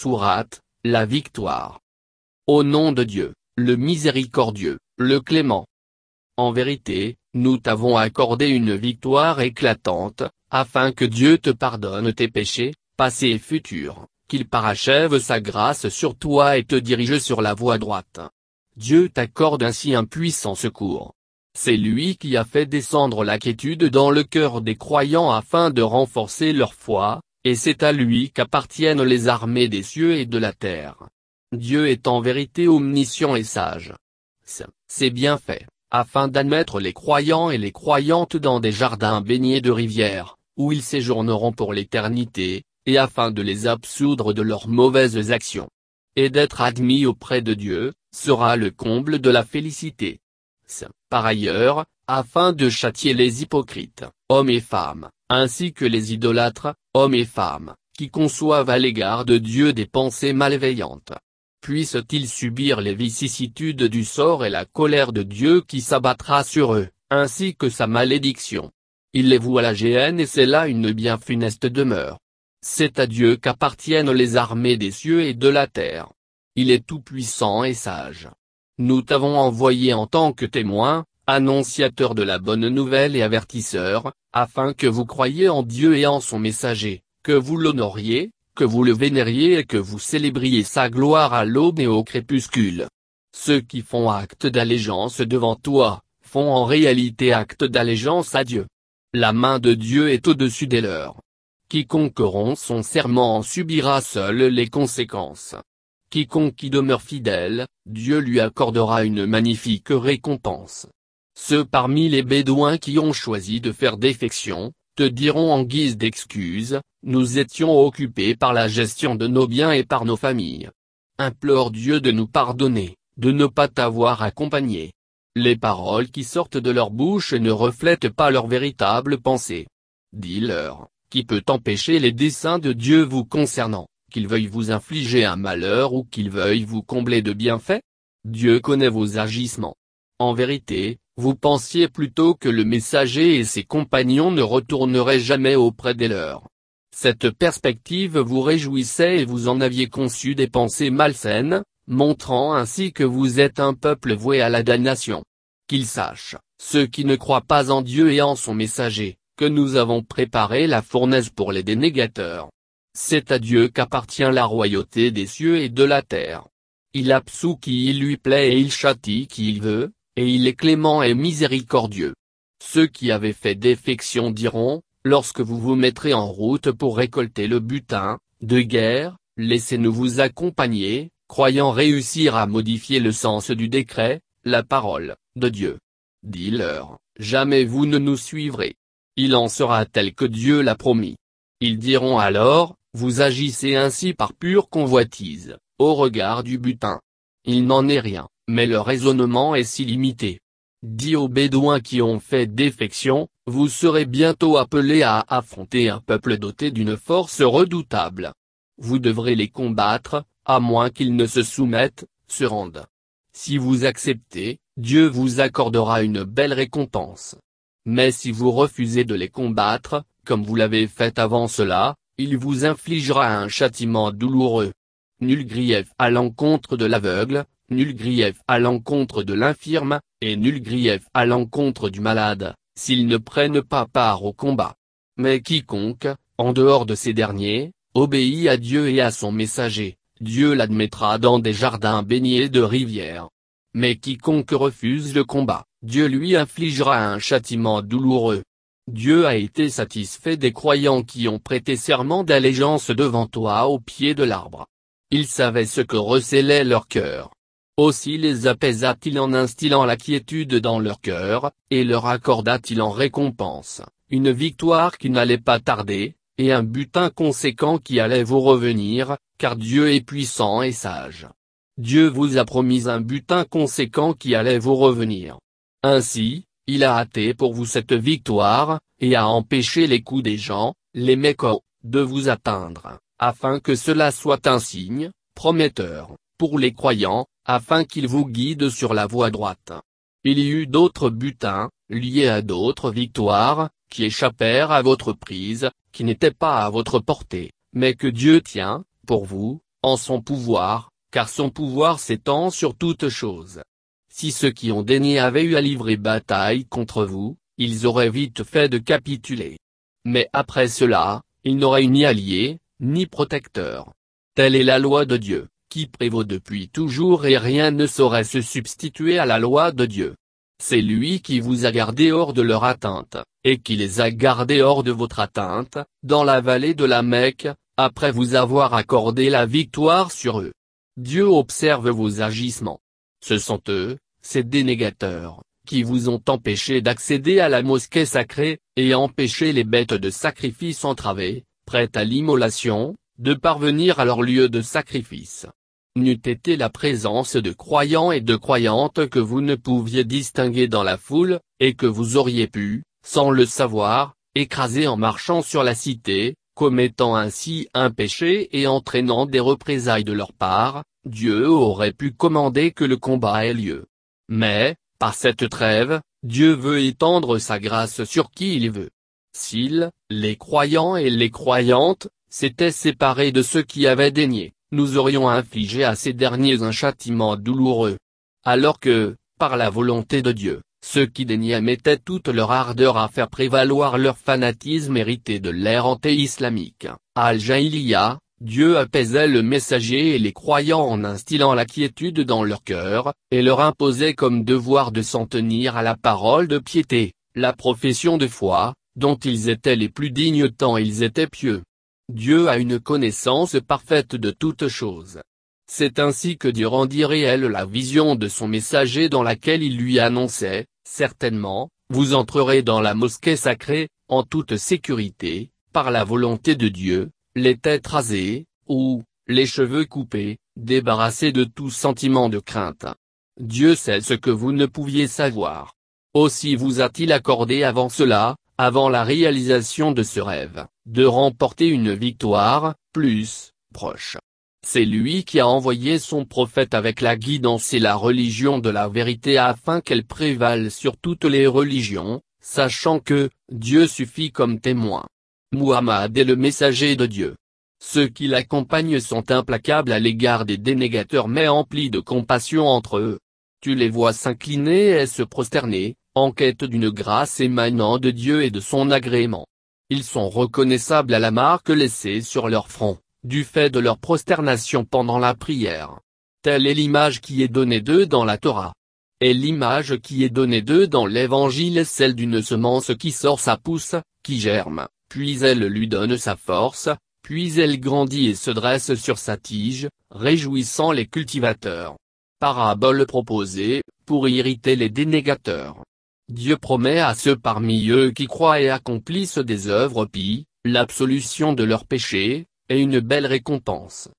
Sourate, la victoire. Au nom de Dieu, le miséricordieux, le clément. En vérité, nous t'avons accordé une victoire éclatante, afin que Dieu te pardonne tes péchés, passés et futurs, qu'il parachève sa grâce sur toi et te dirige sur la voie droite. Dieu t'accorde ainsi un puissant secours. C'est lui qui a fait descendre la quiétude dans le cœur des croyants afin de renforcer leur foi, et c'est à lui qu'appartiennent les armées des cieux et de la terre. Dieu est en vérité omniscient et sage. C'est bien fait, afin d'admettre les croyants et les croyantes dans des jardins baignés de rivières, où ils séjourneront pour l'éternité, et afin de les absoudre de leurs mauvaises actions. Et d'être admis auprès de Dieu, sera le comble de la félicité. Par ailleurs, afin de châtier les hypocrites, hommes et femmes, ainsi que les idolâtres, hommes et femmes, qui conçoivent à l'égard de Dieu des pensées malveillantes. Puissent-ils subir les vicissitudes du sort et la colère de Dieu qui s'abattra sur eux, ainsi que sa malédiction? Il les voue à la géhenne et c'est là une bien funeste demeure. C'est à Dieu qu'appartiennent les armées des cieux et de la terre. Il est tout-puissant et sage. Nous t'avons envoyé en tant que témoin, annonciateur de la bonne nouvelle et avertisseur, afin que vous croyiez en Dieu et en son messager, que vous l'honoriez, que vous le vénériez et que vous célébriez sa gloire à l'aube et au crépuscule. Ceux qui font acte d'allégeance devant toi, font en réalité acte d'allégeance à Dieu. La main de Dieu est au-dessus des leurs. Quiconque rompt son serment en subira seul les conséquences. Quiconque qui demeure fidèle, Dieu lui accordera une magnifique récompense. Ceux parmi les Bédouins qui ont choisi de faire défection, te diront en guise d'excuse, nous étions occupés par la gestion de nos biens et par nos familles. Implore Dieu de nous pardonner, de ne pas t'avoir accompagné. Les paroles qui sortent de leur bouche ne reflètent pas leur véritable pensée. Dis-leur, qui peut empêcher les desseins de Dieu vous concernant qu'il veuille vous infliger un malheur ou qu'il veuille vous combler de bienfaits? Dieu connaît vos agissements. En vérité, vous pensiez plutôt que le messager et ses compagnons ne retourneraient jamais auprès des leurs. Cette perspective vous réjouissait et vous en aviez conçu des pensées malsaines, montrant ainsi que vous êtes un peuple voué à la damnation. Qu'ils sachent, ceux qui ne croient pas en Dieu et en son messager, que nous avons préparé la fournaise pour les dénégateurs. C'est à Dieu qu'appartient la royauté des cieux et de la terre. Il absout qui il lui plaît et il châtie qui il veut, et il est clément et miséricordieux. Ceux qui avaient fait défection diront, lorsque vous vous mettrez en route pour récolter le butin, de guerre, laissez-nous vous accompagner, croyant réussir à modifier le sens du décret, la parole, de Dieu. Dis-leur, jamais vous ne nous suivrez. Il en sera tel que Dieu l'a promis. Ils diront alors, vous agissez ainsi par pure convoitise, au regard du butin. Il n'en est rien, mais le raisonnement est si limité. Dis aux Bédouins qui ont fait défection, vous serez bientôt appelés à affronter un peuple doté d'une force redoutable. Vous devrez les combattre, à moins qu'ils ne se soumettent, se rendent. Si vous acceptez, Dieu vous accordera une belle récompense. Mais si vous refusez de les combattre, comme vous l'avez fait avant cela, il vous infligera un châtiment douloureux. Nul grief à l'encontre de l'aveugle, nul grief à l'encontre de l'infirme, et nul grief à l'encontre du malade, s'ils ne prennent pas part au combat. Mais quiconque, en dehors de ces derniers, obéit à Dieu et à son messager, Dieu l'admettra dans des jardins baignés de rivières. Mais quiconque refuse le combat, Dieu lui infligera un châtiment douloureux. Dieu a été satisfait des croyants qui ont prêté serment d'allégeance devant toi au pied de l'arbre. Il savait ce que recélait leur cœur. Aussi les apaisa-t-il en instillant la quiétude dans leur cœur, et leur accorda-t-il en récompense, une victoire qui n'allait pas tarder, et un butin conséquent qui allait vous revenir, car Dieu est puissant et sage. Dieu vous a promis un butin conséquent qui allait vous revenir. Ainsi, il a hâté pour vous cette victoire, et a empêché les coups des gens, les mécots, de vous atteindre, afin que cela soit un signe, prometteur, pour les croyants, afin qu'ils vous guident sur la voie droite. Il y eut d'autres butins, liés à d'autres victoires, qui échappèrent à votre prise, qui n'étaient pas à votre portée, mais que Dieu tient, pour vous, en son pouvoir, car son pouvoir s'étend sur toutes choses. Si ceux qui ont daigné avaient eu à livrer bataille contre vous, ils auraient vite fait de capituler. Mais après cela, ils n'auraient eu ni allié, ni protecteur. Telle est la loi de Dieu, qui prévaut depuis toujours et rien ne saurait se substituer à la loi de Dieu. C'est lui qui vous a gardé hors de leur atteinte, et qui les a gardés hors de votre atteinte, dans la vallée de la Mecque, après vous avoir accordé la victoire sur eux. Dieu observe vos agissements. Ce sont eux, ces dénégateurs, qui vous ont empêché d'accéder à la mosquée sacrée, et empêché les bêtes de sacrifice entravées, prêtes à l'immolation, de parvenir à leur lieu de sacrifice. N'eût été la présence de croyants et de croyantes que vous ne pouviez distinguer dans la foule, et que vous auriez pu, sans le savoir, écraser en marchant sur la cité, commettant ainsi un péché et entraînant des représailles de leur part, Dieu aurait pu commander que le combat ait lieu. Mais, par cette trêve, Dieu veut étendre sa grâce sur qui il veut. S'ils, les croyants et les croyantes, s'étaient séparés de ceux qui avaient daigné, nous aurions infligé à ces derniers un châtiment douloureux. Alors que, par la volonté de Dieu, ceux qui daignaient mettaient toute leur ardeur à faire prévaloir leur fanatisme hérité de l'ère anté-islamique, Al-Jaïliya, Dieu apaisait le messager et les croyants en instillant la quiétude dans leur cœur, et leur imposait comme devoir de s'en tenir à la parole de piété, la profession de foi, dont ils étaient les plus dignes tant ils étaient pieux. Dieu a une connaissance parfaite de toutes choses. C'est ainsi que Dieu rendit réelle la vision de son messager dans laquelle il lui annonçait, certainement, vous entrerez dans la mosquée sacrée, en toute sécurité, par la volonté de Dieu, les têtes rasées, ou, les cheveux coupés, débarrassés de tout sentiment de crainte. Dieu sait ce que vous ne pouviez savoir. Aussi vous a-t-il accordé avant cela, avant la réalisation de ce rêve, de remporter une victoire, plus, proche. C'est lui qui a envoyé son prophète avec la guidance et la religion de la vérité afin qu'elle prévale sur toutes les religions, sachant que, Dieu suffit comme témoin. Muhammad est le messager de Dieu. Ceux qui l'accompagnent sont implacables à l'égard des dénégateurs mais emplis de compassion entre eux. Tu les vois s'incliner et se prosterner, en quête d'une grâce émanant de Dieu et de son agrément. Ils sont reconnaissables à la marque laissée sur leur front, du fait de leur prosternation pendant la prière. Telle est l'image qui est donnée d'eux dans la Torah. Et l'image qui est donnée d'eux dans l'Évangile est celle d'une semence qui sort sa pousse, qui germe, puis elle lui donne sa force, puis elle grandit et se dresse sur sa tige, réjouissant les cultivateurs. Parabole proposée, pour irriter les dénégateurs. Dieu promet à ceux parmi eux qui croient et accomplissent des œuvres pies, l'absolution de leurs péchés, et une belle récompense.